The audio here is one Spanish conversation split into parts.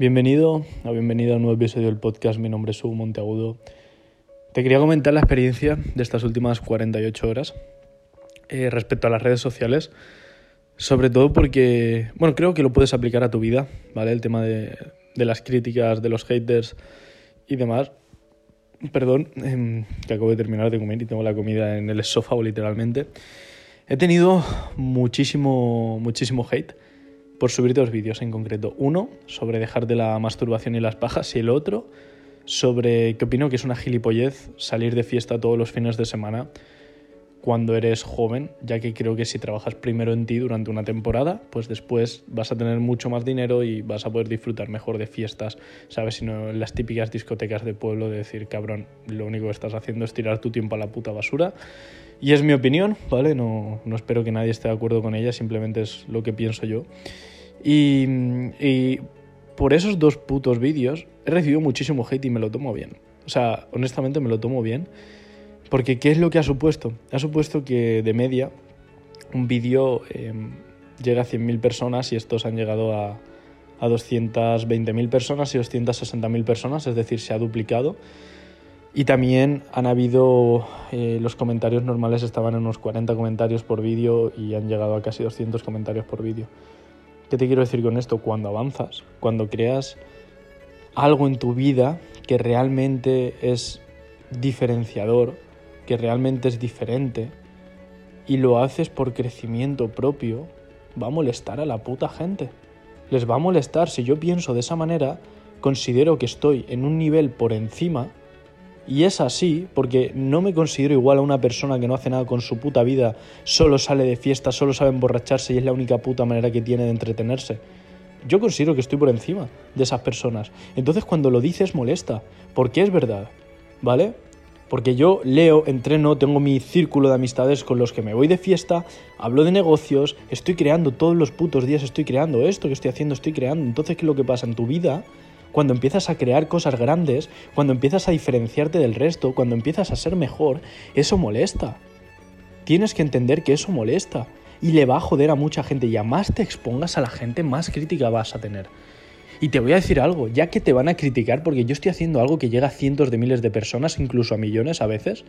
Bienvenido o bienvenido a un nuevo episodio del podcast. Mi nombre es Hugo Monteagudo. Te quería comentar la experiencia de estas últimas 48 horas eh, respecto a las redes sociales. Sobre todo porque, bueno, creo que lo puedes aplicar a tu vida, ¿vale? El tema de, de las críticas, de los haters y demás. Perdón, eh, que acabo de terminar de comer y tengo la comida en el esófago literalmente. He tenido muchísimo, muchísimo hate por subir dos vídeos en concreto. Uno sobre dejar de la masturbación y las pajas y el otro sobre que opino que es una gilipollez salir de fiesta todos los fines de semana cuando eres joven, ya que creo que si trabajas primero en ti durante una temporada, pues después vas a tener mucho más dinero y vas a poder disfrutar mejor de fiestas, ¿sabes? Sino en las típicas discotecas de pueblo de decir, cabrón, lo único que estás haciendo es tirar tu tiempo a la puta basura. Y es mi opinión, ¿vale? No, no espero que nadie esté de acuerdo con ella, simplemente es lo que pienso yo. Y, y por esos dos putos vídeos he recibido muchísimo hate y me lo tomo bien. O sea, honestamente me lo tomo bien. Porque ¿qué es lo que ha supuesto? Ha supuesto que de media un vídeo eh, llega a 100.000 personas y estos han llegado a, a 220.000 personas y 260.000 personas, es decir, se ha duplicado. Y también han habido, eh, los comentarios normales estaban en unos 40 comentarios por vídeo y han llegado a casi 200 comentarios por vídeo. ¿Qué te quiero decir con esto? Cuando avanzas, cuando creas algo en tu vida que realmente es diferenciador, que realmente es diferente, y lo haces por crecimiento propio, va a molestar a la puta gente. Les va a molestar. Si yo pienso de esa manera, considero que estoy en un nivel por encima y es así porque no me considero igual a una persona que no hace nada con su puta vida, solo sale de fiesta, solo sabe emborracharse y es la única puta manera que tiene de entretenerse. Yo considero que estoy por encima de esas personas. Entonces cuando lo dices molesta, porque es verdad, ¿vale? Porque yo leo, entreno, tengo mi círculo de amistades con los que me voy de fiesta, hablo de negocios, estoy creando todos los putos días, estoy creando esto que estoy haciendo, estoy creando. Entonces, ¿qué es lo que pasa en tu vida? cuando empiezas a crear cosas grandes, cuando empiezas a diferenciarte del resto, cuando empiezas a ser mejor, eso molesta. Tienes que entender que eso molesta y le va a joder a mucha gente y a más te expongas a la gente, más crítica vas a tener. Y te voy a decir algo, ya que te van a criticar porque yo estoy haciendo algo que llega a cientos de miles de personas, incluso a millones a veces,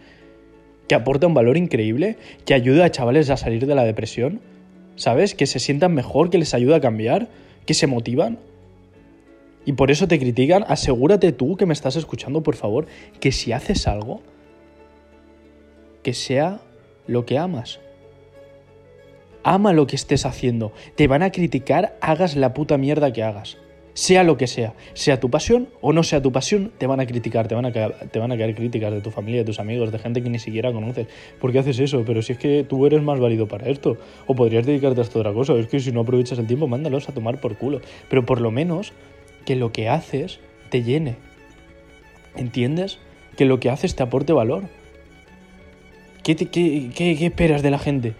que aporta un valor increíble, que ayuda a chavales a salir de la depresión, ¿sabes? Que se sientan mejor, que les ayuda a cambiar, que se motivan y por eso te critican, asegúrate tú que me estás escuchando, por favor, que si haces algo, que sea lo que amas. Ama lo que estés haciendo. Te van a criticar, hagas la puta mierda que hagas. Sea lo que sea, sea tu pasión o no sea tu pasión, te van a criticar, te van a, caer, te van a críticas de tu familia, de tus amigos, de gente que ni siquiera conoces. ¿Por qué haces eso? Pero si es que tú eres más válido para esto, o podrías dedicarte a otra cosa, es que si no aprovechas el tiempo, mándalos a tomar por culo. Pero por lo menos que lo que haces te llene. ¿Entiendes? Que lo que haces te aporte valor. ¿Qué, qué, esperas de la gente?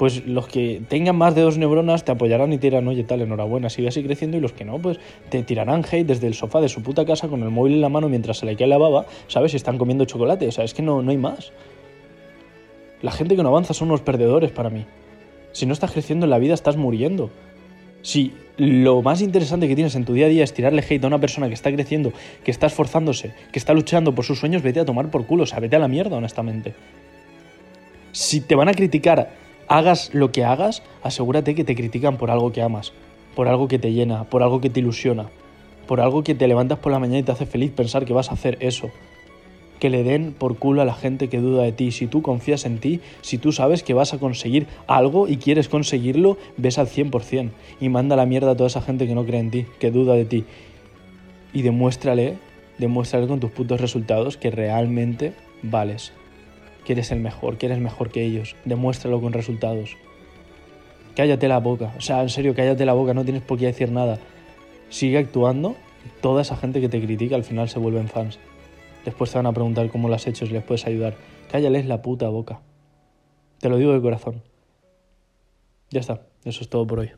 Pues los que tengan más de dos neuronas te apoyarán y te dirán, oye, tal, enhorabuena, sigue así creciendo. Y los que no, pues te tirarán hate desde el sofá de su puta casa con el móvil en la mano mientras se le cae la baba, ¿sabes? Si están comiendo chocolate. O sea, es que no, no hay más. La gente que no avanza son unos perdedores para mí. Si no estás creciendo en la vida, estás muriendo. Si lo más interesante que tienes en tu día a día es tirarle hate a una persona que está creciendo, que está esforzándose, que está luchando por sus sueños, vete a tomar por culo, o sea, vete a la mierda, honestamente. Si te van a criticar, hagas lo que hagas, asegúrate que te critican por algo que amas, por algo que te llena, por algo que te ilusiona, por algo que te levantas por la mañana y te hace feliz pensar que vas a hacer eso que le den por culo a la gente que duda de ti. Si tú confías en ti, si tú sabes que vas a conseguir algo y quieres conseguirlo, ves al 100% y manda la mierda a toda esa gente que no cree en ti, que duda de ti. Y demuéstrale, demuéstrale con tus putos resultados que realmente vales, que eres el mejor, que eres mejor que ellos. Demuéstralo con resultados. Cállate la boca, o sea, en serio, cállate la boca, no tienes por qué decir nada. Sigue actuando, toda esa gente que te critica al final se vuelven fans. Después te van a preguntar cómo lo has hecho, si les puedes ayudar. Cállales la puta boca. Te lo digo de corazón. Ya está, eso es todo por hoy.